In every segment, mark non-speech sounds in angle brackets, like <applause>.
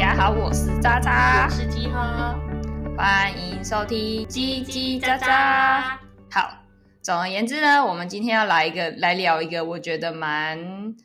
家好，我是渣渣，我是鸡哈，欢迎收听叽叽喳喳。好，总而言之呢，我们今天要来一个来聊一个，我觉得蛮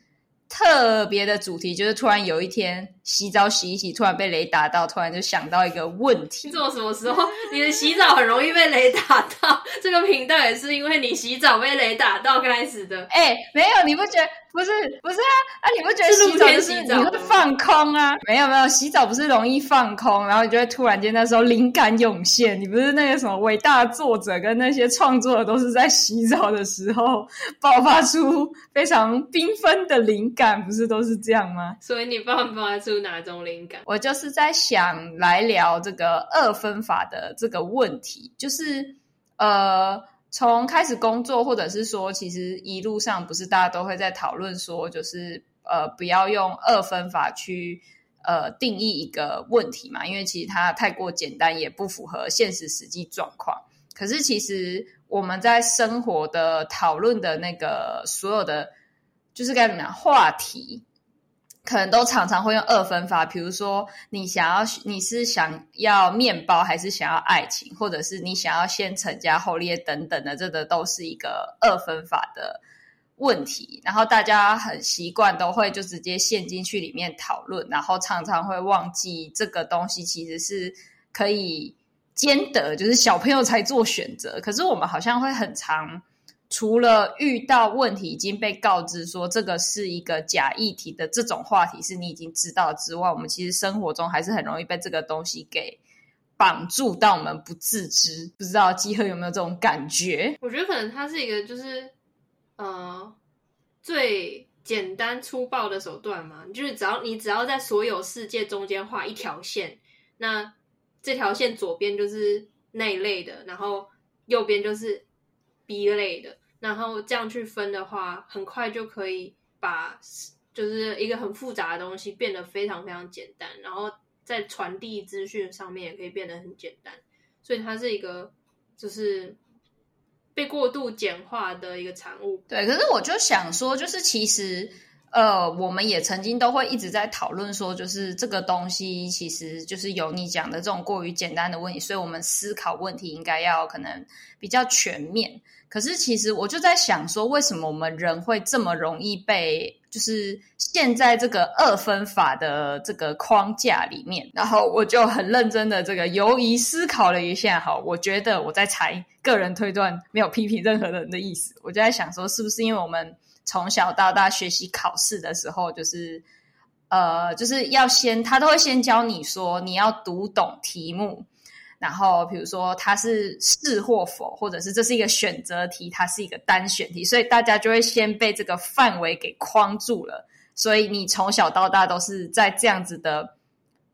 特别的主题，就是突然有一天洗澡洗一洗，突然被雷打到，突然就想到一个问题：做什么时候你的洗澡很容易被雷打到？这个频道也是因为你洗澡被雷打到开始的。<laughs> 哎、欸，没有，你不觉得？不是不是啊啊！你不觉得洗澡就是你会放空啊？没有没有，洗澡不是容易放空，然后你就会突然间那时候灵感涌现。你不是那个什么伟大的作者跟那些创作的都是在洗澡的时候爆发出非常缤纷的灵感，不是都是这样吗？所以你爆发出哪种灵感？我就是在想来聊这个二分法的这个问题，就是呃。从开始工作，或者是说，其实一路上不是大家都会在讨论说，就是呃，不要用二分法去呃定义一个问题嘛，因为其实它太过简单，也不符合现实实际状况。可是其实我们在生活的讨论的那个所有的，就是该怎么样话题。可能都常常会用二分法，比如说你想要，你是想要面包还是想要爱情，或者是你想要先成家后立业等等的，这个都是一个二分法的问题。然后大家很习惯都会就直接陷进去里面讨论，然后常常会忘记这个东西其实是可以兼得，就是小朋友才做选择。可是我们好像会很常。除了遇到问题已经被告知说这个是一个假议题的这种话题是你已经知道之外，我们其实生活中还是很容易被这个东西给绑住到我们不自知。不知道鸡喝有没有这种感觉？我觉得可能它是一个就是呃最简单粗暴的手段嘛，就是只要你只要在所有世界中间画一条线，那这条线左边就是那一类的，然后右边就是。B 类的，然后这样去分的话，很快就可以把就是一个很复杂的东西变得非常非常简单，然后在传递资讯上面也可以变得很简单，所以它是一个就是被过度简化的一个产物。对，可是我就想说，就是其实。呃，我们也曾经都会一直在讨论说，就是这个东西其实就是有你讲的这种过于简单的问题，所以我们思考问题应该要可能比较全面。可是其实我就在想说，为什么我们人会这么容易被就是陷在这个二分法的这个框架里面？然后我就很认真的这个犹疑思考了一下，好，我觉得我在猜，个人推断，没有批评任何人的意思。我就在想说，是不是因为我们。从小到大学习考试的时候，就是呃，就是要先他都会先教你说你要读懂题目，然后比如说它是是或否，或者是这是一个选择题，它是一个单选题，所以大家就会先被这个范围给框住了。所以你从小到大都是在这样子的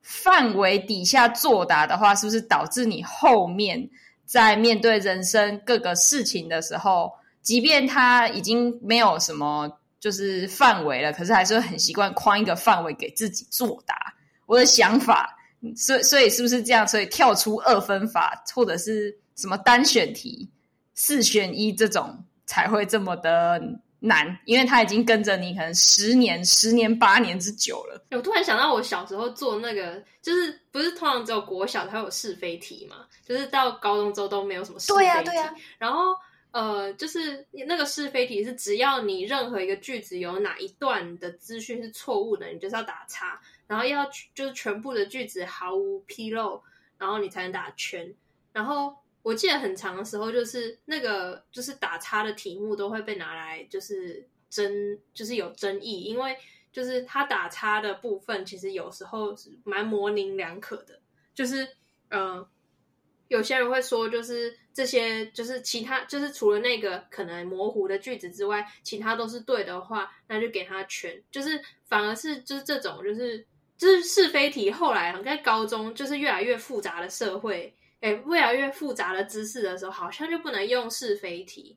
范围底下作答的话，是不是导致你后面在面对人生各个事情的时候？即便他已经没有什么就是范围了，可是还是会很习惯框一个范围给自己作答。我的想法，所以所以是不是这样？所以跳出二分法或者是什么单选题、四选一这种才会这么的难，因为他已经跟着你可能十年、十年八年之久了。我突然想到，我小时候做那个，就是不是通常只有国小才有是非题嘛？就是到高中之后都没有什么是非题。对呀，对呀，然后。呃，就是那个是非题是，只要你任何一个句子有哪一段的资讯是错误的，你就是要打叉，然后要就是全部的句子毫无纰漏，然后你才能打圈。然后我记得很长的时候，就是那个就是打叉的题目都会被拿来就是争，就是有争议，因为就是他打叉的部分其实有时候蛮模棱两可的，就是嗯。呃有些人会说，就是这些，就是其他，就是除了那个可能模糊的句子之外，其他都是对的话，那就给他全。就是反而是就是这种，就是就是是非题。后来在高中，就是越来越复杂的社会，哎，越来越复杂的知识的时候，好像就不能用是非题，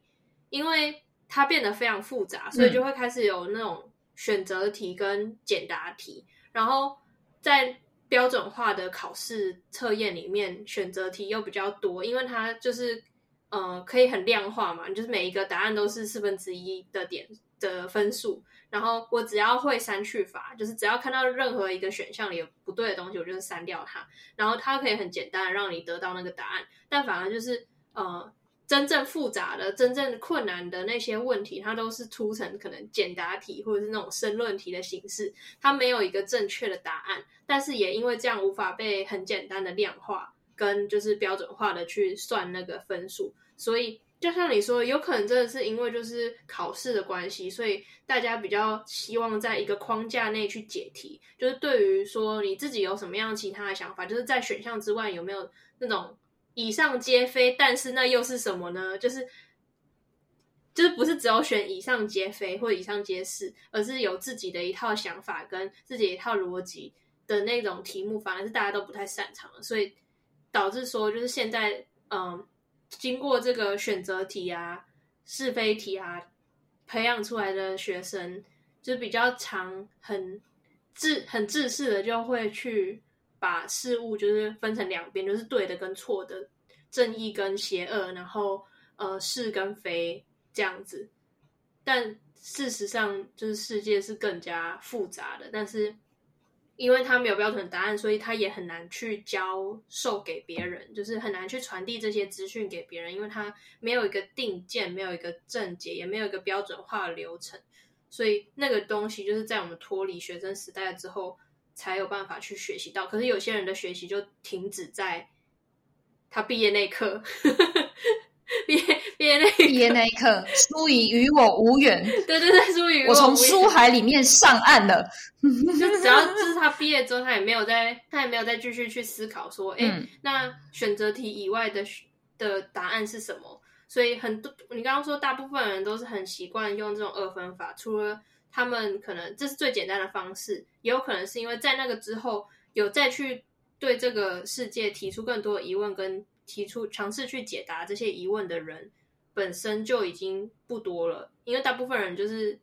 因为它变得非常复杂，所以就会开始有那种选择题跟简答题，然后在。标准化的考试测验里面，选择题又比较多，因为它就是呃可以很量化嘛，就是每一个答案都是四分之一的点的分数，然后我只要会删去法，就是只要看到任何一个选项里有不对的东西，我就是删掉它，然后它可以很简单的让你得到那个答案。但反而就是呃，真正复杂的、真正困难的那些问题，它都是出成可能简答题或者是那种申论题的形式，它没有一个正确的答案，但是也因为这样无法被很简单的量化跟就是标准化的去算那个分数，所以。就像你说，有可能真的是因为就是考试的关系，所以大家比较希望在一个框架内去解题。就是对于说你自己有什么样其他的想法，就是在选项之外有没有那种以上皆非，但是那又是什么呢？就是就是不是只有选以上皆非或以上皆是，而是有自己的一套想法跟自己一套逻辑的那种题目，反而是大家都不太擅长的，所以导致说就是现在嗯。经过这个选择题啊、是非题啊，培养出来的学生，就是比较常很自很自私的，就会去把事物就是分成两边，就是对的跟错的，正义跟邪恶，然后呃是跟非这样子。但事实上，就是世界是更加复杂的，但是。因为他没有标准答案，所以他也很难去教授给别人，就是很难去传递这些资讯给别人，因为他没有一个定见，没有一个正解，也没有一个标准化的流程，所以那个东西就是在我们脱离学生时代之后才有办法去学习到。可是有些人的学习就停止在他毕业那一刻。毕业毕业那毕业那一刻，书已与我无缘。对对对，书已与我从书海里面上岸了。就只要就是他毕业之后，他也没有再，他也没有再继续去思考说，哎、嗯，那选择题以外的的答案是什么？所以很多，你刚刚说大部分人都是很习惯用这种二分法，除了他们可能这是最简单的方式，也有可能是因为在那个之后有再去对这个世界提出更多疑问跟。提出尝试去解答这些疑问的人本身就已经不多了，因为大部分人就是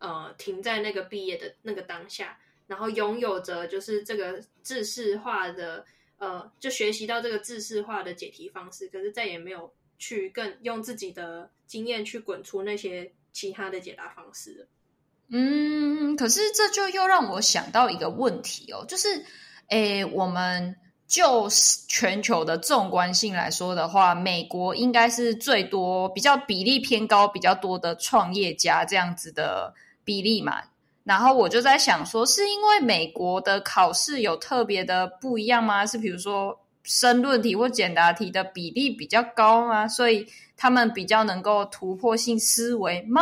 呃停在那个毕业的那个当下，然后拥有着就是这个制式化的呃，就学习到这个制式化的解题方式，可是再也没有去更用自己的经验去滚出那些其他的解答方式了。嗯，可是这就又让我想到一个问题哦，就是诶，我们。就全球的纵观性来说的话，美国应该是最多，比较比例偏高，比较多的创业家这样子的比例嘛。然后我就在想说，是因为美国的考试有特别的不一样吗？是比如说申论题或简答题的比例比较高吗？所以他们比较能够突破性思维吗？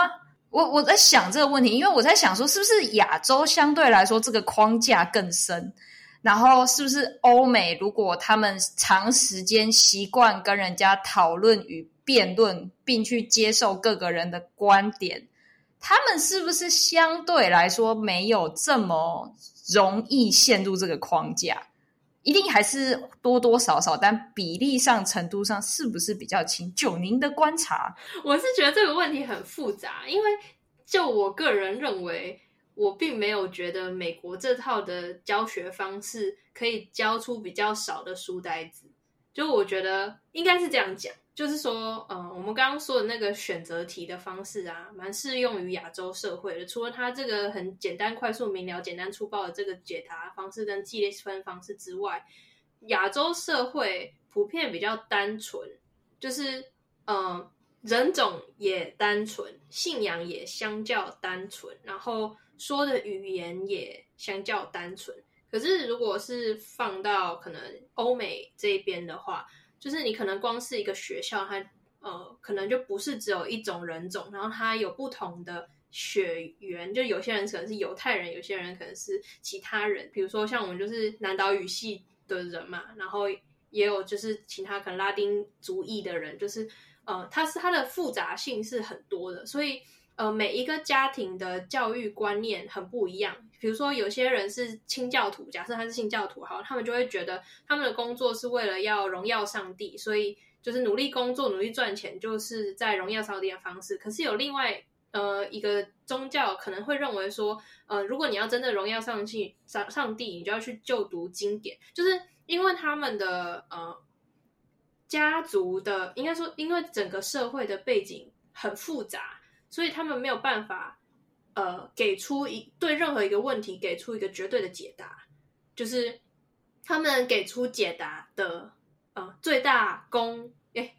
我我在想这个问题，因为我在想说，是不是亚洲相对来说这个框架更深？然后是不是欧美？如果他们长时间习惯跟人家讨论与辩论，并去接受各个人的观点，他们是不是相对来说没有这么容易陷入这个框架？一定还是多多少少，但比例上、程度上是不是比较轻？就您的观察，<laughs> 我是觉得这个问题很复杂，因为就我个人认为。我并没有觉得美国这套的教学方式可以教出比较少的书呆子，就我觉得应该是这样讲，就是说，嗯，我们刚刚说的那个选择题的方式啊，蛮适用于亚洲社会的。除了它这个很简单、快速、明了、简单粗暴的这个解答方式跟记列分方式之外，亚洲社会普遍比较单纯，就是嗯，人种也单纯，信仰也相较单纯，然后。说的语言也相较单纯，可是如果是放到可能欧美这边的话，就是你可能光是一个学校，它呃可能就不是只有一种人种，然后它有不同的血缘，就有些人可能是犹太人，有些人可能是其他人，比如说像我们就是南岛语系的人嘛，然后也有就是其他可能拉丁族裔的人，就是呃它是它的复杂性是很多的，所以。呃，每一个家庭的教育观念很不一样。比如说，有些人是清教徒，假设他是清教徒，好，他们就会觉得他们的工作是为了要荣耀上帝，所以就是努力工作、努力赚钱，就是在荣耀上帝的方式。可是有另外呃一个宗教可能会认为说，呃，如果你要真的荣耀上帝，上上帝，你就要去就读经典，就是因为他们的呃家族的，应该说，因为整个社会的背景很复杂。所以他们没有办法呃给出一对任何一个问题给出一个绝对的解答，就是他们给出解答的呃最大公诶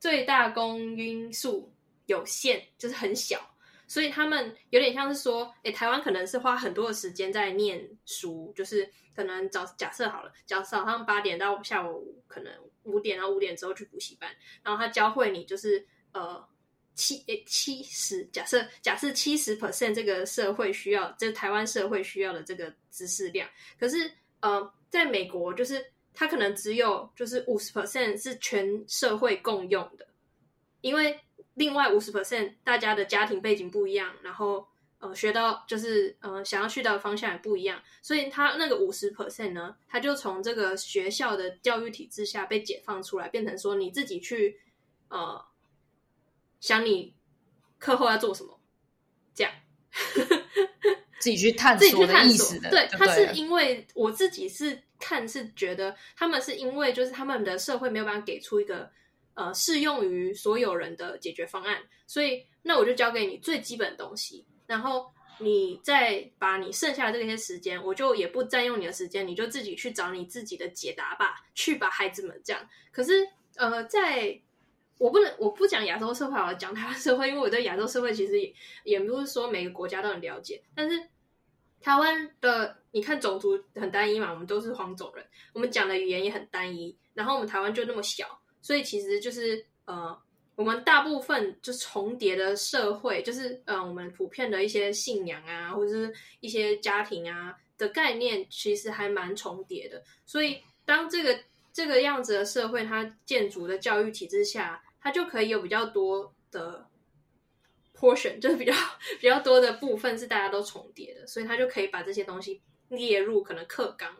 最大公因数有限，就是很小。所以他们有点像是说，诶，台湾可能是花很多的时间在念书，就是可能早假设好了，早早上八点到下午可能五点，到五点之后去补习班，然后他教会你就是呃七诶七十，假设假设七十 percent 这个社会需要，这台湾社会需要的这个知识量，可是呃在美国就是他可能只有就是五十 percent 是全社会共用的，因为。另外五十 percent，大家的家庭背景不一样，然后呃学到就是呃想要去到的方向也不一样，所以他那个五十 percent 呢，他就从这个学校的教育体制下被解放出来，变成说你自己去呃想你课后要做什么，这样 <laughs> 自己去探索的意思的。对，他是因为我自己是看是觉得他们是因为就是他们的社会没有办法给出一个。呃，适用于所有人的解决方案，所以那我就教给你最基本的东西，然后你再把你剩下的这些时间，我就也不占用你的时间，你就自己去找你自己的解答吧，去吧，孩子们这样。可是，呃，在我不能我不讲亚洲社会，我讲台湾社会，因为我对亚洲社会其实也也不是说每个国家都很了解，但是台湾的你看种族很单一嘛，我们都是黄种人，我们讲的语言也很单一，然后我们台湾就那么小。所以其实就是呃，我们大部分就重叠的社会，就是呃，我们普遍的一些信仰啊，或者是一些家庭啊的概念，其实还蛮重叠的。所以当这个这个样子的社会，它建筑的教育体制下，它就可以有比较多的 portion，就是比较比较多的部分是大家都重叠的，所以它就可以把这些东西列入可能课纲。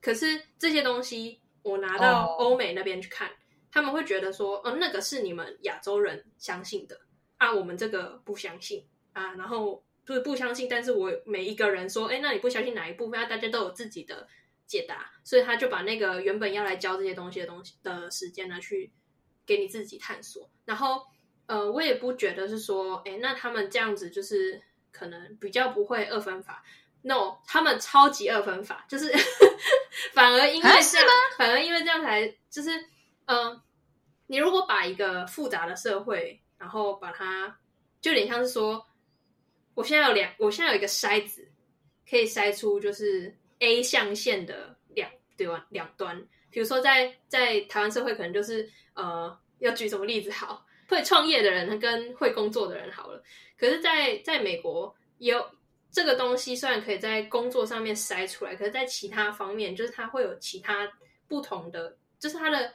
可是这些东西。我拿到欧美那边去看，oh. 他们会觉得说，哦，那个是你们亚洲人相信的啊，我们这个不相信啊，然后就是不相信。但是我每一个人说，哎，那你不相信哪一部分？啊，大家都有自己的解答，所以他就把那个原本要来教这些东西的东西的时间呢，去给你自己探索。然后，呃，我也不觉得是说，哎，那他们这样子就是可能比较不会二分法。No，他们超级二分法，就是 <laughs> 反而因为这样，反而因为这样才就是，嗯、呃，你如果把一个复杂的社会，然后把它就有点像是说，我现在有两，我现在有一个筛子，可以筛出就是 A 象限的两对吧？两端，比如说在在台湾社会，可能就是呃，要举什么例子好？会创业的人跟会工作的人好了，可是在，在美国有。这个东西虽然可以在工作上面筛出来，可是，在其他方面，就是它会有其他不同的，就是他的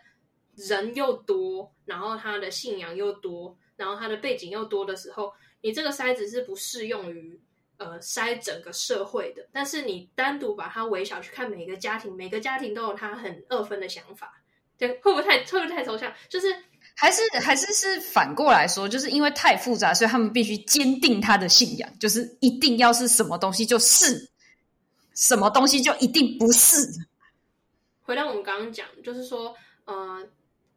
人又多，然后他的信仰又多，然后他的背景又多的时候，你这个筛子是不适用于呃筛整个社会的。但是你单独把它微小去看每个家庭，每个家庭都有他很二分的想法，对，会不会太会不会太抽象？就是。还是还是是反过来说，就是因为太复杂，所以他们必须坚定他的信仰，就是一定要是什么东西就是，什么东西就一定不是。回到我们刚刚讲，就是说，呃，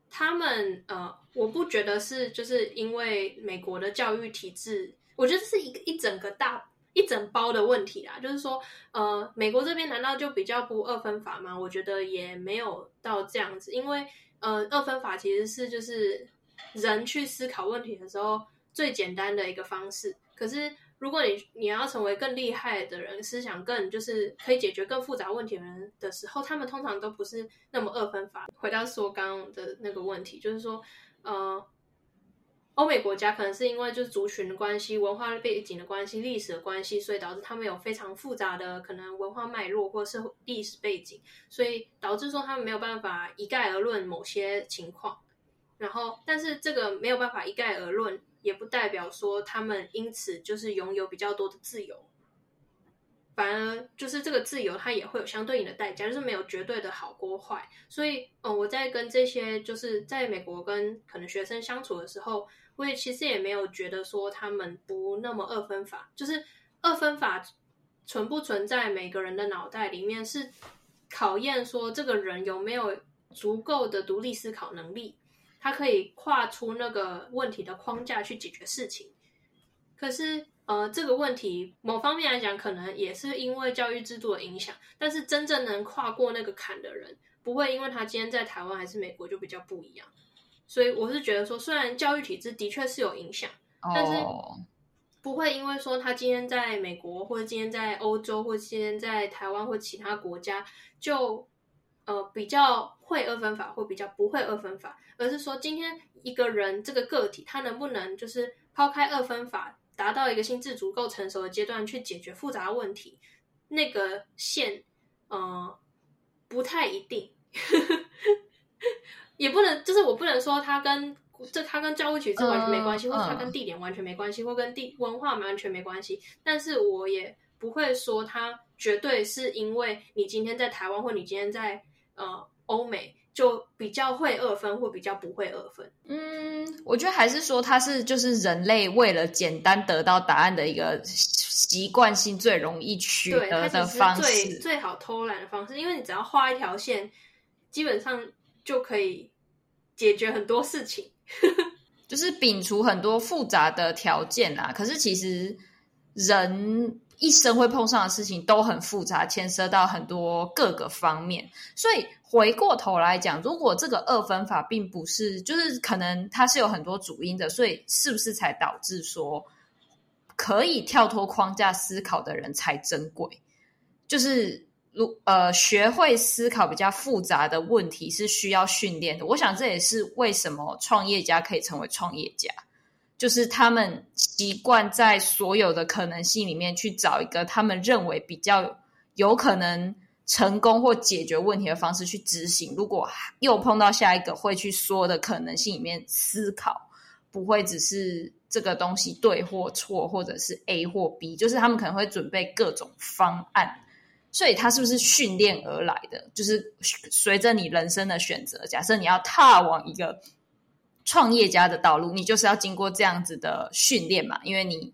他们呃，我不觉得是，就是因为美国的教育体制，我觉得这是一个一整个大一整包的问题啦。就是说，呃，美国这边难道就比较不二分法吗？我觉得也没有到这样子，因为。呃，二分法其实是就是人去思考问题的时候最简单的一个方式。可是，如果你你要成为更厉害的人，思想更就是可以解决更复杂问题的人的时候，他们通常都不是那么二分法。回到说刚刚的那个问题，就是说，呃，欧美国家可能是因为就是族群的关系、文化背景的关系、历史的关系，所以导致他们有非常复杂的可能文化脉络或是历史背景，所以导致说他们没有办法一概而论某些情况。然后，但是这个没有办法一概而论，也不代表说他们因此就是拥有比较多的自由，反而就是这个自由它也会有相对应的代价，就是没有绝对的好或坏。所以，嗯，我在跟这些就是在美国跟可能学生相处的时候。我也其实也没有觉得说他们不那么二分法，就是二分法存不存在每个人的脑袋里面，是考验说这个人有没有足够的独立思考能力，他可以跨出那个问题的框架去解决事情。可是呃，这个问题某方面来讲，可能也是因为教育制度的影响。但是真正能跨过那个坎的人，不会因为他今天在台湾还是美国就比较不一样。所以我是觉得说，虽然教育体制的确是有影响，但是不会因为说他今天在美国，或者今天在欧洲，或者今天在台湾或其他国家，就呃比较会二分法，或比较不会二分法，而是说今天一个人这个个体，他能不能就是抛开二分法，达到一个心智足够成熟的阶段去解决复杂的问题，那个线，呃，不太一定。<laughs> 也不能，就是我不能说他跟这他跟教育体制完全没关系，嗯、或者他跟地点完全没关系，嗯、或跟地文化完全没关系。但是我也不会说他绝对是因为你今天在台湾，或你今天在呃欧美就比较会二分，或比较不会二分。嗯，我觉得还是说它是就是人类为了简单得到答案的一个习惯性最容易取得的方式，最最好偷懒的方式，因为你只要画一条线，基本上。就可以解决很多事情，<laughs> 就是摒除很多复杂的条件啊。可是其实人一生会碰上的事情都很复杂，牵涉到很多各个方面。所以回过头来讲，如果这个二分法并不是，就是可能它是有很多主因的，所以是不是才导致说可以跳脱框架思考的人才珍贵？就是。如呃，学会思考比较复杂的问题是需要训练的。我想这也是为什么创业家可以成为创业家，就是他们习惯在所有的可能性里面去找一个他们认为比较有可能成功或解决问题的方式去执行。如果又碰到下一个，会去说的可能性里面思考，不会只是这个东西对或错，或者是 A 或 B，就是他们可能会准备各种方案。所以它是不是训练而来的？就是随着你人生的选择，假设你要踏往一个创业家的道路，你就是要经过这样子的训练嘛。因为你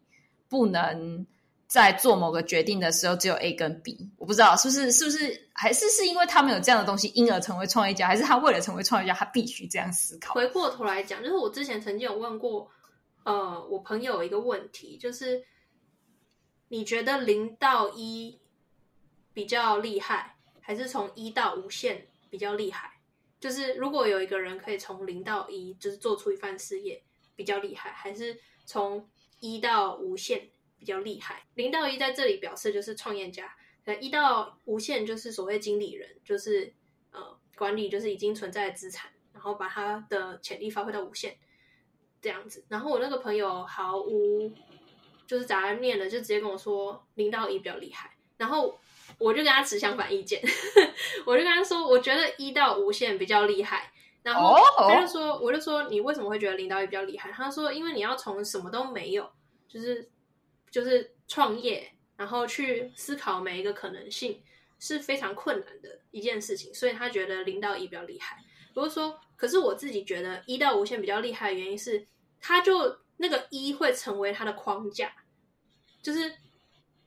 不能在做某个决定的时候只有 A 跟 B。我不知道是不是是不是还是是因为他们有这样的东西，因而成为创业家，还是他为了成为创业家，他必须这样思考？回过头来讲，就是我之前曾经有问过呃我朋友一个问题，就是你觉得零到一？比较厉害，还是从一到无限比较厉害？就是如果有一个人可以从零到一，就是做出一番事业，比较厉害，还是从一到无限比较厉害？零到一在这里表示就是创业家，那一到无限就是所谓经理人，就是呃管理，就是已经存在的资产，然后把他的潜力发挥到无限这样子。然后我那个朋友毫无就是杂念的，就直接跟我说零到一比较厉害，然后。我就跟他持相反意见，<laughs> 我就跟他说，我觉得一到无限比较厉害，然后他就说，我就说你为什么会觉得零到一比较厉害？他说，因为你要从什么都没有，就是就是创业，然后去思考每一个可能性是非常困难的一件事情，所以他觉得零到一比较厉害。不是说，可是我自己觉得一到无限比较厉害的原因是，他就那个一会成为他的框架，就是。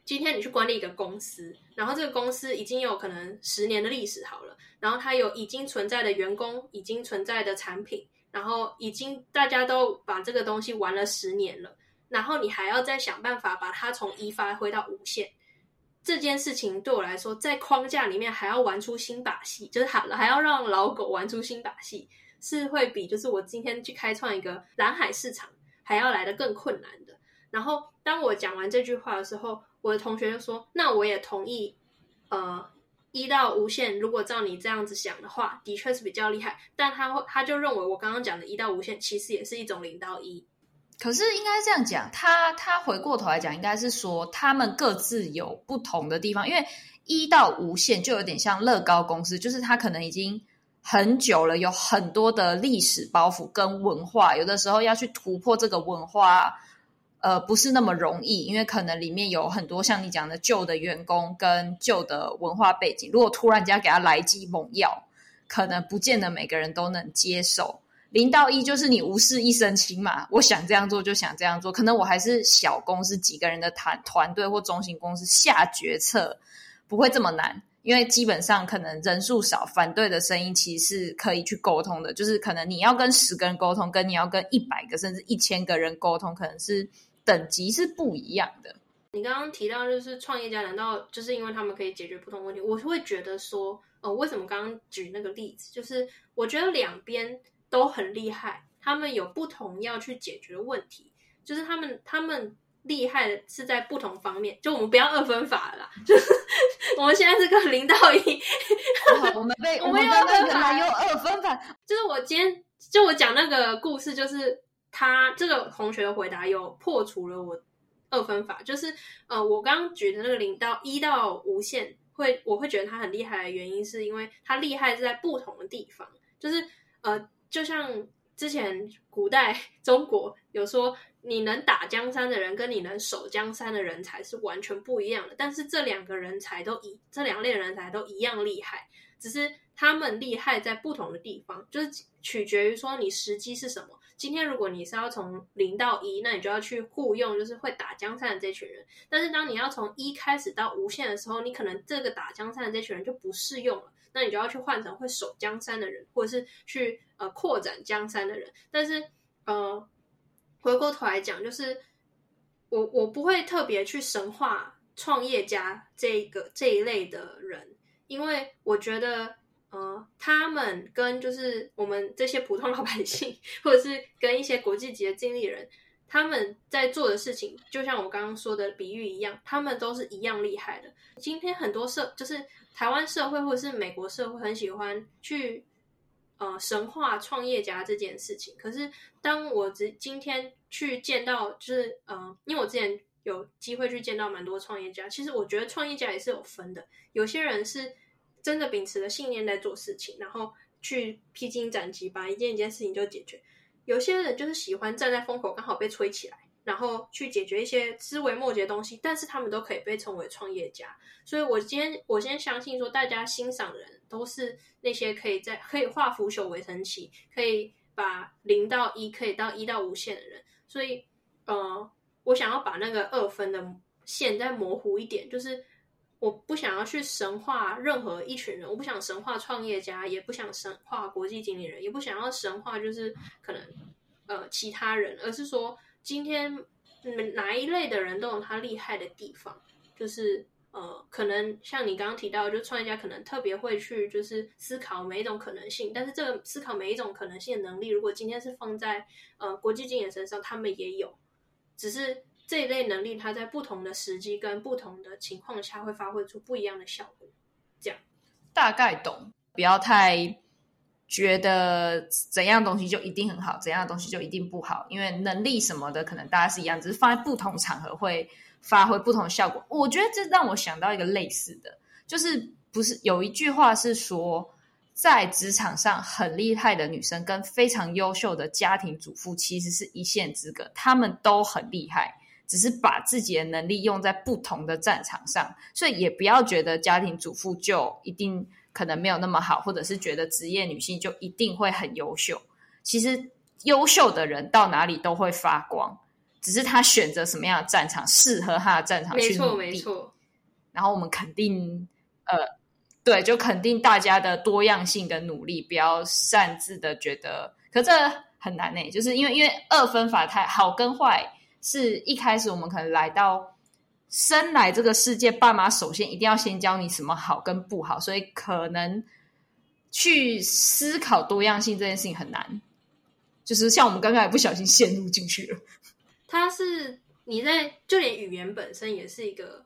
今天你去管理一个公司，然后这个公司已经有可能十年的历史好了，然后它有已经存在的员工，已经存在的产品，然后已经大家都把这个东西玩了十年了，然后你还要再想办法把它从一发挥到无限，这件事情对我来说，在框架里面还要玩出新把戏，就是还还要让老狗玩出新把戏，是会比就是我今天去开创一个蓝海市场还要来的更困难的。然后当我讲完这句话的时候，我的同学就说：“那我也同意，呃，一到无限，如果照你这样子想的话，的确是比较厉害。但他会，他就认为我刚刚讲的一到无限，其实也是一种零到一。可是应该这样讲，他他回过头来讲，应该是说他们各自有不同的地方。因为一到无限就有点像乐高公司，就是他可能已经很久了，有很多的历史包袱跟文化，有的时候要去突破这个文化。”呃，不是那么容易，因为可能里面有很多像你讲的旧的员工跟旧的文化背景。如果突然间给他来一剂猛药，可能不见得每个人都能接受。零到一就是你无事一身轻嘛，我想这样做就想这样做。可能我还是小公司几个人的团团队或中型公司下决策不会这么难，因为基本上可能人数少，反对的声音其实是可以去沟通的。就是可能你要跟十个人沟通，跟你要跟一百个甚至一千个人沟通，可能是。等级是不一样的。你刚刚提到就是创业家，难道就是因为他们可以解决不同问题？我会觉得说，呃，为什么刚刚举那个例子，就是我觉得两边都很厉害，他们有不同要去解决的问题，就是他们他们厉害的是在不同方面。就我们不要二分法了啦，就是 <laughs> 我们现在是个零到一，我们被 <laughs> 我们刚刚原来有二分法，就是我今天就我讲那个故事，就是他这个同学的回答有破除了我。二分法就是，呃，我刚刚举的那个零到一到无限，会我会觉得他很厉害的原因，是因为他厉害是在不同的地方，就是呃，就像之前古代中国有说，你能打江山的人跟你能守江山的人才是完全不一样的，但是这两个人才都一这两类人才都一样厉害，只是他们厉害在不同的地方，就是取决于说你时机是什么。今天如果你是要从零到一，那你就要去雇佣，就是会打江山的这群人。但是当你要从一开始到无限的时候，你可能这个打江山的这群人就不适用了，那你就要去换成会守江山的人，或者是去呃扩展江山的人。但是呃，回过头来讲，就是我我不会特别去神化创业家这个这一类的人，因为我觉得。呃，他们跟就是我们这些普通老百姓，或者是跟一些国际级的经理人，他们在做的事情，就像我刚刚说的比喻一样，他们都是一样厉害的。今天很多社，就是台湾社会或者是美国社会，很喜欢去呃神话创业家这件事情。可是当我只今天去见到，就是呃，因为我之前有机会去见到蛮多创业家，其实我觉得创业家也是有分的，有些人是。真的秉持着信念在做事情，然后去披荆斩棘，把一件一件事情就解决。有些人就是喜欢站在风口，刚好被吹起来，然后去解决一些枝微末节的东西，但是他们都可以被称为创业家。所以我今天我先相信说，大家欣赏的人都是那些可以在可以化腐朽为神奇，可以把零到一，可以到一到无限的人。所以，呃，我想要把那个二分的线再模糊一点，就是。我不想要去神化任何一群人，我不想神化创业家，也不想神化国际经理人，也不想要神化就是可能呃其他人，而是说今天哪一类的人都有他厉害的地方，就是呃可能像你刚刚提到，就创业家可能特别会去就是思考每一种可能性，但是这个思考每一种可能性的能力，如果今天是放在呃国际经理人身上，他们也有，只是。这一类能力，它在不同的时机跟不同的情况下，会发挥出不一样的效果。这样大概懂，不要太觉得怎样东西就一定很好，怎样的东西就一定不好。因为能力什么的，可能大家是一样，只是放在不同场合会发挥不同效果。我觉得这让我想到一个类似的，就是不是有一句话是说，在职场上很厉害的女生跟非常优秀的家庭主妇，其实是一线之隔，她们都很厉害。只是把自己的能力用在不同的战场上，所以也不要觉得家庭主妇就一定可能没有那么好，或者是觉得职业女性就一定会很优秀。其实优秀的人到哪里都会发光，只是他选择什么样的战场，适合他的战场。没错，没错。然后我们肯定，呃，对，就肯定大家的多样性跟努力，不要擅自的觉得。可这很难呢，就是因为因为二分法太好跟坏。是一开始我们可能来到生来这个世界，爸妈首先一定要先教你什么好跟不好，所以可能去思考多样性这件事情很难。就是像我们刚刚也不小心陷入进去了。<laughs> 它是你在就连语言本身也是一个，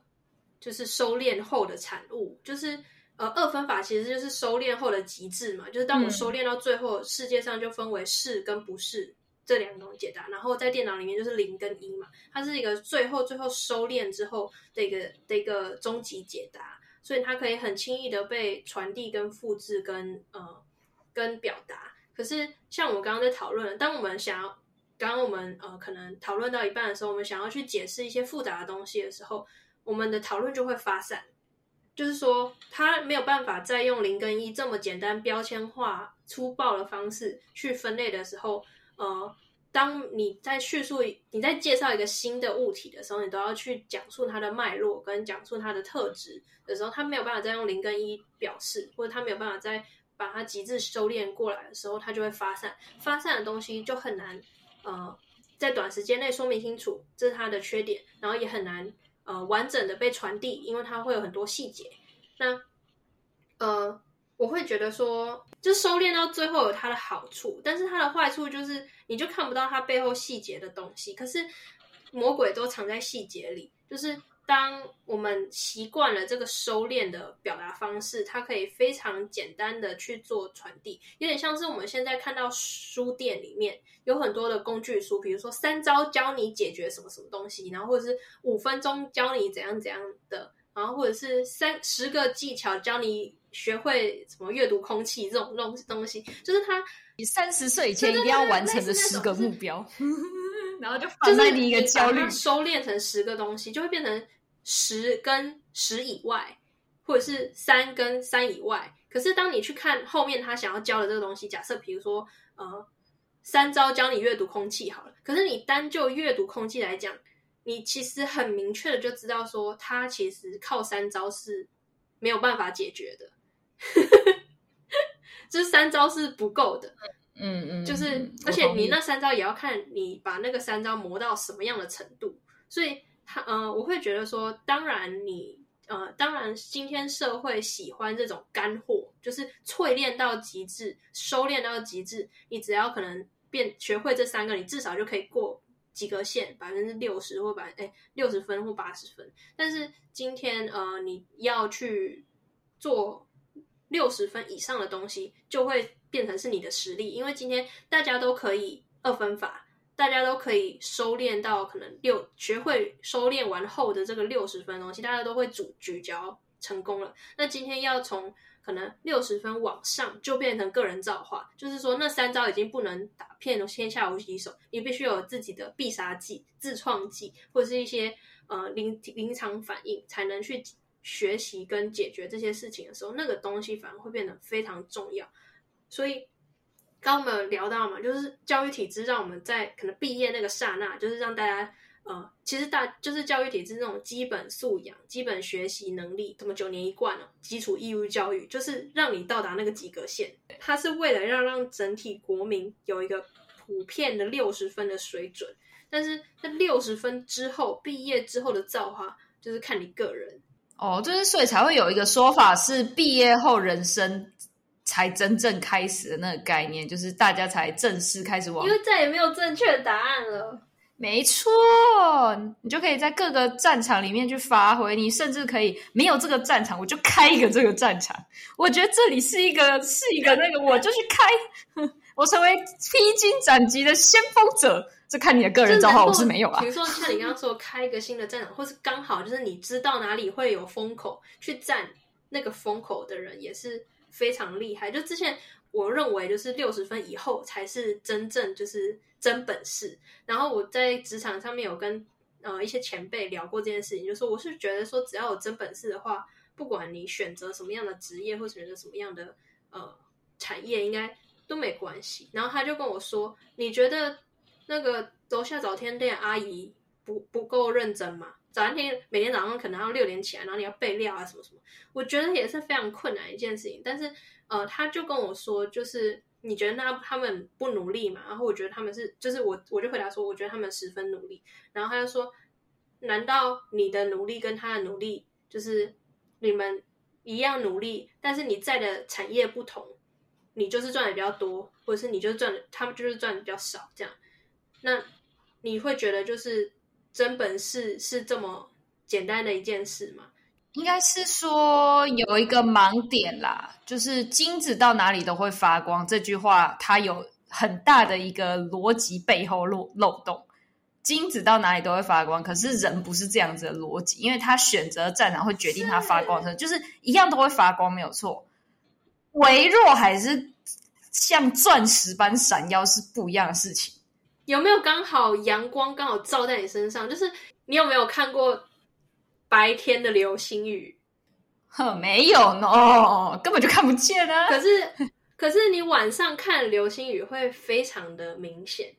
就是收敛后的产物。就是呃，二分法其实就是收敛后的极致嘛。就是当我收敛到最后，嗯、世界上就分为是跟不是。这两种解答，然后在电脑里面就是零跟一嘛，它是一个最后最后收敛之后的一个的一个终极解答，所以它可以很轻易的被传递跟复制跟呃跟表达。可是像我们刚刚在讨论，当我们想要刚刚我们呃可能讨论到一半的时候，我们想要去解释一些复杂的东西的时候，我们的讨论就会发散，就是说它没有办法再用零跟一这么简单标签化粗暴的方式去分类的时候。呃，当你在叙述、你在介绍一个新的物体的时候，你都要去讲述它的脉络跟讲述它的特质的时候，它没有办法再用零跟一表示，或者它没有办法再把它极致收敛过来的时候，它就会发散。发散的东西就很难，呃，在短时间内说明清楚，这是它的缺点，然后也很难呃完整的被传递，因为它会有很多细节。那呃，我会觉得说，就收敛到最后有它的好处，但是它的坏处就是你就看不到它背后细节的东西。可是魔鬼都藏在细节里，就是。当我们习惯了这个收敛的表达方式，它可以非常简单的去做传递，有点像是我们现在看到书店里面有很多的工具书，比如说三招教你解决什么什么东西，然后或者是五分钟教你怎样怎样的，然后或者是三十个技巧教你学会什么阅读空气这种东东西，就是他你三十岁以前一定要完成的十个目标 <laughs> <laughs> 然后就放在你一个焦虑，收敛成十个东西，就会变成。十跟十以外，或者是三跟三以外，可是当你去看后面他想要教的这个东西，假设比如说呃三招教你阅读空气好了，可是你单就阅读空气来讲，你其实很明确的就知道说，他其实靠三招是没有办法解决的，这 <laughs> 三招是不够的，嗯嗯，就是而且你那三招也要看你把那个三招磨到什么样的程度，所以。他呃，我会觉得说，当然你呃，当然今天社会喜欢这种干货，就是淬炼到极致，收敛到极致。你只要可能变学会这三个，你至少就可以过及格线，百分之六十或百哎六十分或八十分。但是今天呃，你要去做六十分以上的东西，就会变成是你的实力，因为今天大家都可以二分法。大家都可以收敛到可能六，学会收敛完后的这个六十分东西，大家都会主咀嚼成功了。那今天要从可能六十分往上，就变成个人造化，就是说那三招已经不能打遍天下无敌手，你必须有自己的必杀技、自创技，或者是一些呃临临场反应，才能去学习跟解决这些事情的时候，那个东西反而会变得非常重要。所以。刚刚我们聊到嘛，就是教育体制让我们在可能毕业那个刹那，就是让大家呃，其实大就是教育体制那种基本素养、基本学习能力，什么九年一贯哦，基础义务教育，就是让你到达那个及格线。它是为了要让整体国民有一个普遍的六十分的水准，但是在六十分之后，毕业之后的造化就是看你个人哦，就是所以才会有一个说法是毕业后人生。才真正开始的那个概念，就是大家才正式开始往，因为再也没有正确的答案了。没错，你就可以在各个战场里面去发挥，你甚至可以没有这个战场，我就开一个这个战场。我觉得这里是一个是一个那个，我就去开，<laughs> 我成为披荆斩棘的先锋者。这看你的个人造化，我是没有啊。比如说像你刚刚说开一个新的战场，或是刚好就是你知道哪里会有风口，去占那个风口的人也是。非常厉害，就之前我认为就是六十分以后才是真正就是真本事。然后我在职场上面有跟呃一些前辈聊过这件事情，就是说我是觉得说只要有真本事的话，不管你选择什么样的职业或选择什么样的呃产业，应该都没关系。然后他就跟我说：“你觉得那个楼下早餐店阿姨不不够认真嘛？”早天每天早上可能要六点起来，然后你要备料啊什么什么，我觉得也是非常困难一件事情。但是呃，他就跟我说，就是你觉得那他们不努力嘛？然后我觉得他们是，就是我我就回答说，我觉得他们十分努力。然后他就说，难道你的努力跟他的努力就是你们一样努力，但是你在的产业不同，你就是赚的比较多，或者是你就是赚的他们就是赚的比较少这样？那你会觉得就是？真本事是这么简单的一件事吗？应该是说有一个盲点啦，就是金子到哪里都会发光这句话，它有很大的一个逻辑背后漏漏洞。金子到哪里都会发光，可是人不是这样子的逻辑，因为他选择战场会决定他发光的，就是一样都会发光，没有错。微弱还是像钻石般闪耀是不一样的事情。有没有刚好阳光刚好照在你身上？就是你有没有看过白天的流星雨？呵，没有呢，根本就看不见啊。可是，<laughs> 可是你晚上看流星雨会非常的明显。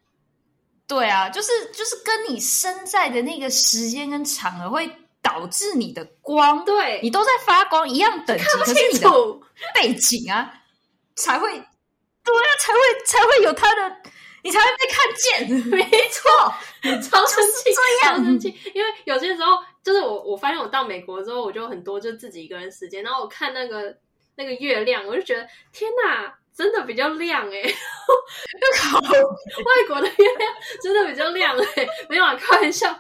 对啊，就是就是跟你身在的那个时间跟场合会导致你的光，对，你都在发光一样等级，可是你的背景啊才会，对啊，才会才会有它的。你才会被看见。<laughs> 没错，<laughs> 超生气，这样超生气。因为有些时候，就是我我发现我到美国之后，我就很多就自己一个人时间，然后我看那个那个月亮，我就觉得天哪，真的比较亮哎、<laughs> 外国的月亮真的比较亮哎、欸，没有啊，开玩笑。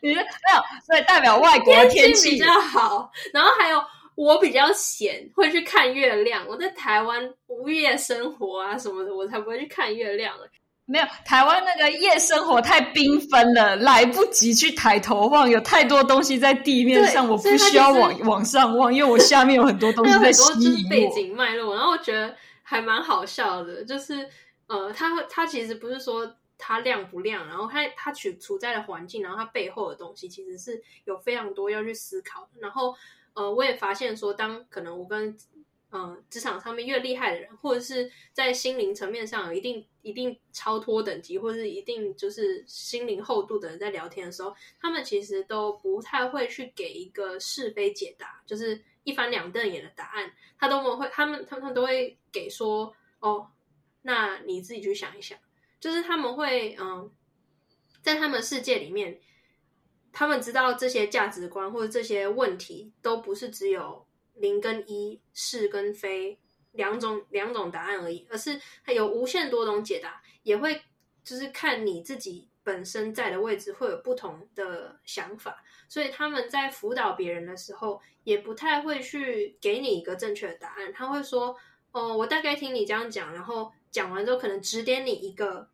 你觉得没有，所以代表外国的天气比较好。然后还有我比较闲，会去看月亮。我在台湾无业生活啊什么的，我才不会去看月亮了。没有，台湾那个夜生活太缤纷了，来不及去抬头望，有太多东西在地面上，我不需要往往上望，因为我下面有很多东西 <laughs> 在吸引我。就是背景脉络，然后我觉得还蛮好笑的，就是呃，它它其实不是说。它亮不亮？然后它它处处在的环境，然后它背后的东西，其实是有非常多要去思考的。然后，呃，我也发现说，当可能我跟呃职场上面越厉害的人，或者是在心灵层面上有一定一定超脱等级，或者是一定就是心灵厚度的人在聊天的时候，他们其实都不太会去给一个是非解答，就是一翻两瞪眼的答案。他都会，他们他们都会给说，哦，那你自己去想一想。就是他们会，嗯，在他们世界里面，他们知道这些价值观或者这些问题都不是只有零跟一、是跟非两种两种答案而已，而是它有无限多种解答，也会就是看你自己本身在的位置会有不同的想法，所以他们在辅导别人的时候，也不太会去给你一个正确的答案，他会说，哦，我大概听你这样讲，然后讲完之后可能指点你一个。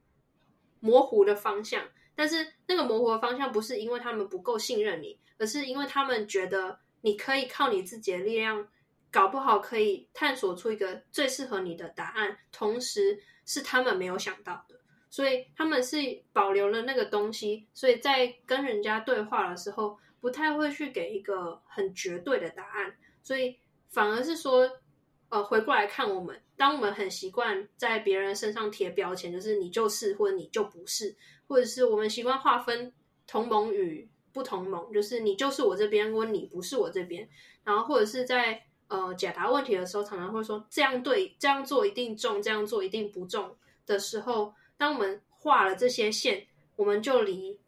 模糊的方向，但是那个模糊的方向不是因为他们不够信任你，而是因为他们觉得你可以靠你自己的力量，搞不好可以探索出一个最适合你的答案，同时是他们没有想到的，所以他们是保留了那个东西，所以在跟人家对话的时候，不太会去给一个很绝对的答案，所以反而是说。呃，回过来看我们，当我们很习惯在别人身上贴标签，就是你就是或者你就不是，或者是我们习惯划分同盟与不同盟，就是你就是我这边，或你不是我这边。然后或者是在呃解答问题的时候，常常会说这样对，这样做一定中，这样做一定不中的时候，当我们画了这些线，我们就离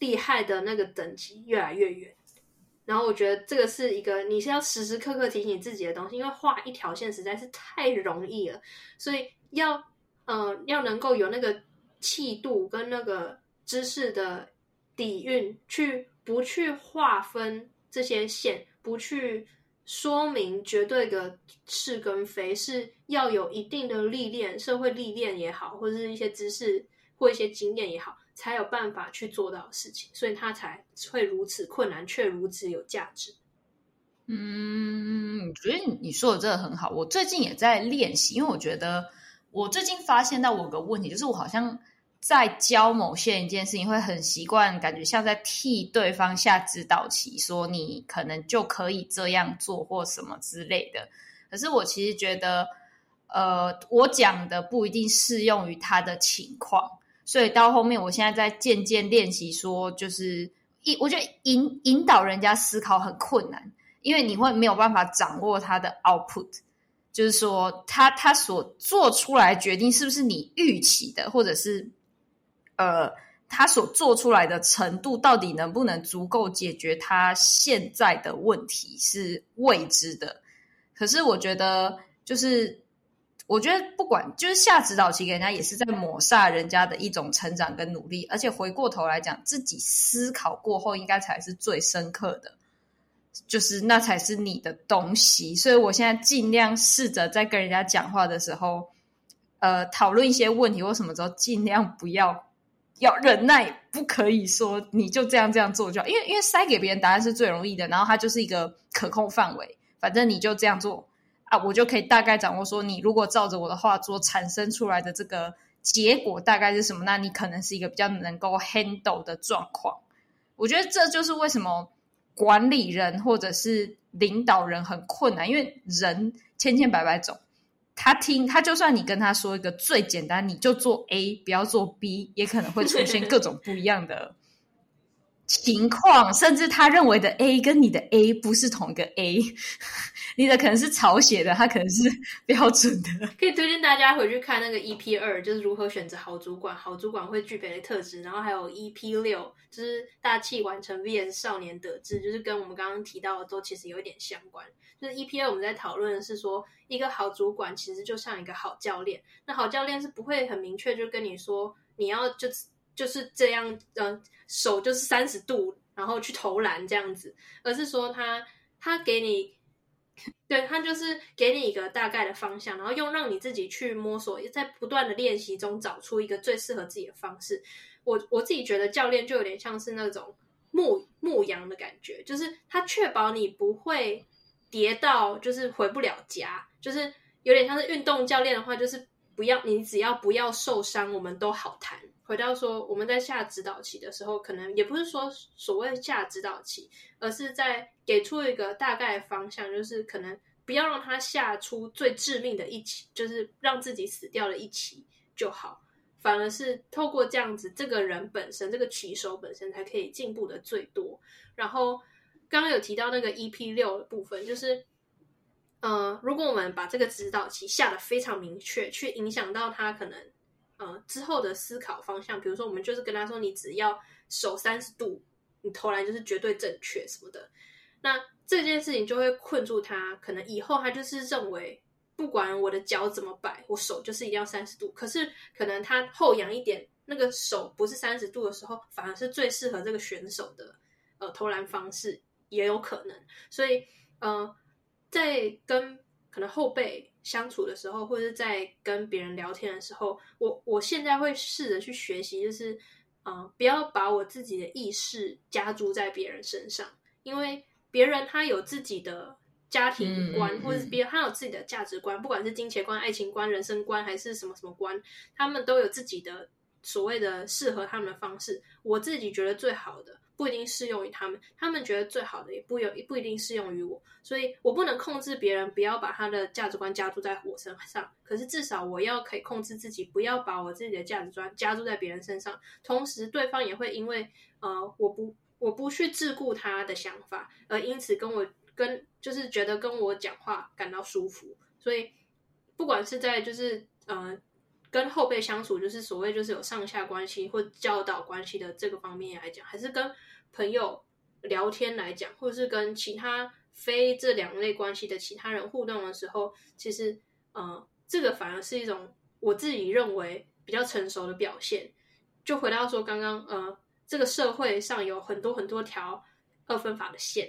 厉害的那个等级越来越远。然后我觉得这个是一个你是要时时刻刻提醒自己的东西，因为画一条线实在是太容易了，所以要、呃、要能够有那个气度跟那个知识的底蕴，去不去划分这些线，不去说明绝对的是跟非，是要有一定的历练，社会历练也好，或者是一些知识或一些经验也好。才有办法去做到的事情，所以他才会如此困难，却如此有价值。嗯，我觉得你说的真的很好。我最近也在练习，因为我觉得我最近发现到我有个问题，就是我好像在教某些人一件事情，会很习惯，感觉像在替对方下指导棋，说你可能就可以这样做或什么之类的。可是我其实觉得，呃，我讲的不一定适用于他的情况。所以到后面，我现在在渐渐练习说，就是一，我觉得引引导人家思考很困难，因为你会没有办法掌握他的 output，就是说他他所做出来决定是不是你预期的，或者是呃他所做出来的程度到底能不能足够解决他现在的问题是未知的。可是我觉得就是。我觉得不管就是下指导棋给人家，也是在抹杀人家的一种成长跟努力。而且回过头来讲，自己思考过后，应该才是最深刻的，就是那才是你的东西。所以我现在尽量试着在跟人家讲话的时候，呃，讨论一些问题或什么时候，尽量不要要忍耐，不可以说你就这样这样做就，因为因为塞给别人答案是最容易的，然后它就是一个可控范围，反正你就这样做。啊，我就可以大概掌握说，你如果照着我的话做，产生出来的这个结果大概是什么？那你可能是一个比较能够 handle 的状况。我觉得这就是为什么管理人或者是领导人很困难，因为人千千百百种，他听他就算你跟他说一个最简单，你就做 A，不要做 B，也可能会出现各种不一样的情况，甚至他认为的 A 跟你的 A 不是同一个 A，你的可能是草写的，他可能是 <laughs> 标准的。可以推荐大家回去看那个 EP 二，就是如何选择好主管，好主管会具备的特质。然后还有 EP 六，就是大器晚成 VS 少年得志，就是跟我们刚刚提到的都其实有一点相关。就是 EP 二我们在讨论的是说，一个好主管其实就像一个好教练，那好教练是不会很明确就跟你说你要就。就是这样，呃，手就是三十度，然后去投篮这样子，而是说他他给你，对，他就是给你一个大概的方向，然后用让你自己去摸索，在不断的练习中找出一个最适合自己的方式。我我自己觉得教练就有点像是那种牧牧羊的感觉，就是他确保你不会跌到，就是回不了家，就是有点像是运动教练的话，就是不要你只要不要受伤，我们都好谈。回到说，我们在下指导棋的时候，可能也不是说所谓下指导棋，而是在给出一个大概方向，就是可能不要让他下出最致命的一棋，就是让自己死掉的一棋就好。反而是透过这样子，这个人本身，这个棋手本身才可以进步的最多。然后刚刚有提到那个 EP 六的部分，就是，呃，如果我们把这个指导棋下的非常明确，去影响到他可能。呃，之后的思考方向，比如说，我们就是跟他说，你只要手三十度，你投篮就是绝对正确什么的。那这件事情就会困住他，可能以后他就是认为，不管我的脚怎么摆，我手就是一定要三十度。可是可能他后仰一点，那个手不是三十度的时候，反而是最适合这个选手的呃投篮方式，也有可能。所以，呃，在跟可能后辈。相处的时候，或者是在跟别人聊天的时候，我我现在会试着去学习，就是，呃，不要把我自己的意识加注在别人身上，因为别人他有自己的家庭观，嗯、或者是别人他有自己的价值观，不管是金钱观、爱情观、人生观，还是什么什么观，他们都有自己的所谓的适合他们的方式。我自己觉得最好的。不一定适用于他们，他们觉得最好的也不有也不一定适用于我，所以我不能控制别人不要把他的价值观加注在我身上。可是至少我要可以控制自己，不要把我自己的价值观加注在别人身上。同时，对方也会因为呃我不我不去桎梏他的想法，而因此跟我跟就是觉得跟我讲话感到舒服。所以不管是在就是呃跟后辈相处，就是所谓就是有上下关系或教导关系的这个方面来讲，还是跟。朋友聊天来讲，或者是跟其他非这两类关系的其他人互动的时候，其实，呃，这个反而是一种我自己认为比较成熟的表现。就回到说刚刚，呃，这个社会上有很多很多条二分法的线，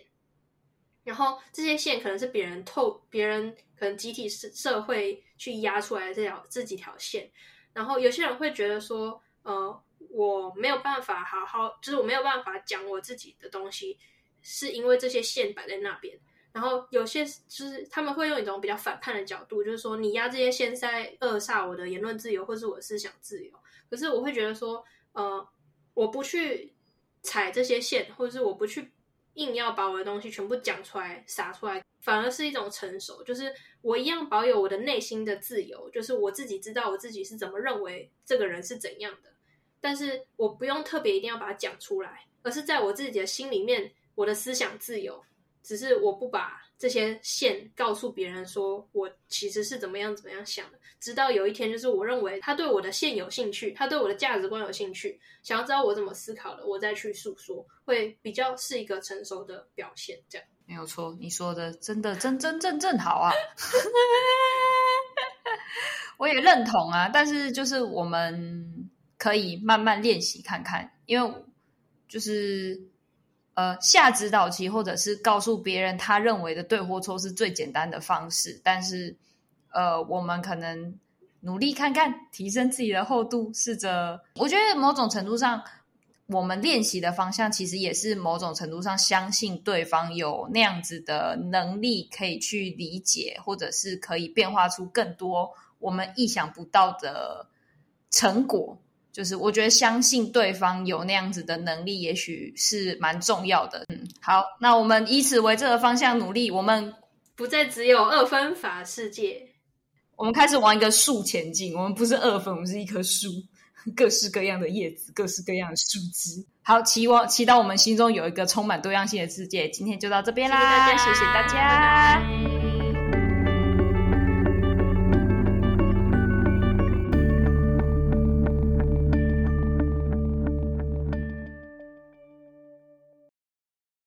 然后这些线可能是别人透，别人可能集体社社会去压出来的这条这几条线，然后有些人会觉得说，呃。我没有办法好好，就是我没有办法讲我自己的东西，是因为这些线摆在那边。然后有些就是他们会用一种比较反叛的角度，就是说你压这些线在扼杀我的言论自由或是我的思想自由。可是我会觉得说，呃，我不去踩这些线，或者是我不去硬要把我的东西全部讲出来撒出来，反而是一种成熟。就是我一样保有我的内心的自由，就是我自己知道我自己是怎么认为这个人是怎样的。但是我不用特别一定要把它讲出来，而是在我自己的心里面，我的思想自由。只是我不把这些线告诉别人，说我其实是怎么样怎么样想的。直到有一天，就是我认为他对我的线有兴趣，他对我的价值观有兴趣，想要知道我怎么思考的，我再去诉说，会比较是一个成熟的表现。这样没有错，你说的真的真真正正好啊！<laughs> 我也认同啊，但是就是我们。可以慢慢练习看看，因为就是呃下指导棋，或者是告诉别人他认为的对或错是最简单的方式。但是呃，我们可能努力看看，提升自己的厚度，试着。我觉得某种程度上，我们练习的方向其实也是某种程度上相信对方有那样子的能力，可以去理解，或者是可以变化出更多我们意想不到的成果。就是我觉得相信对方有那样子的能力，也许是蛮重要的。嗯，好，那我们以此为这个方向努力，我们不再只有二分法世界，我们开始往一个树前进。我们不是二分，我们是一棵树。各式各样的叶子，各式各样的树枝。好，期望期待我们心中有一个充满多样性的世界。今天就到这边啦，谢谢大家，谢谢大家。拜拜。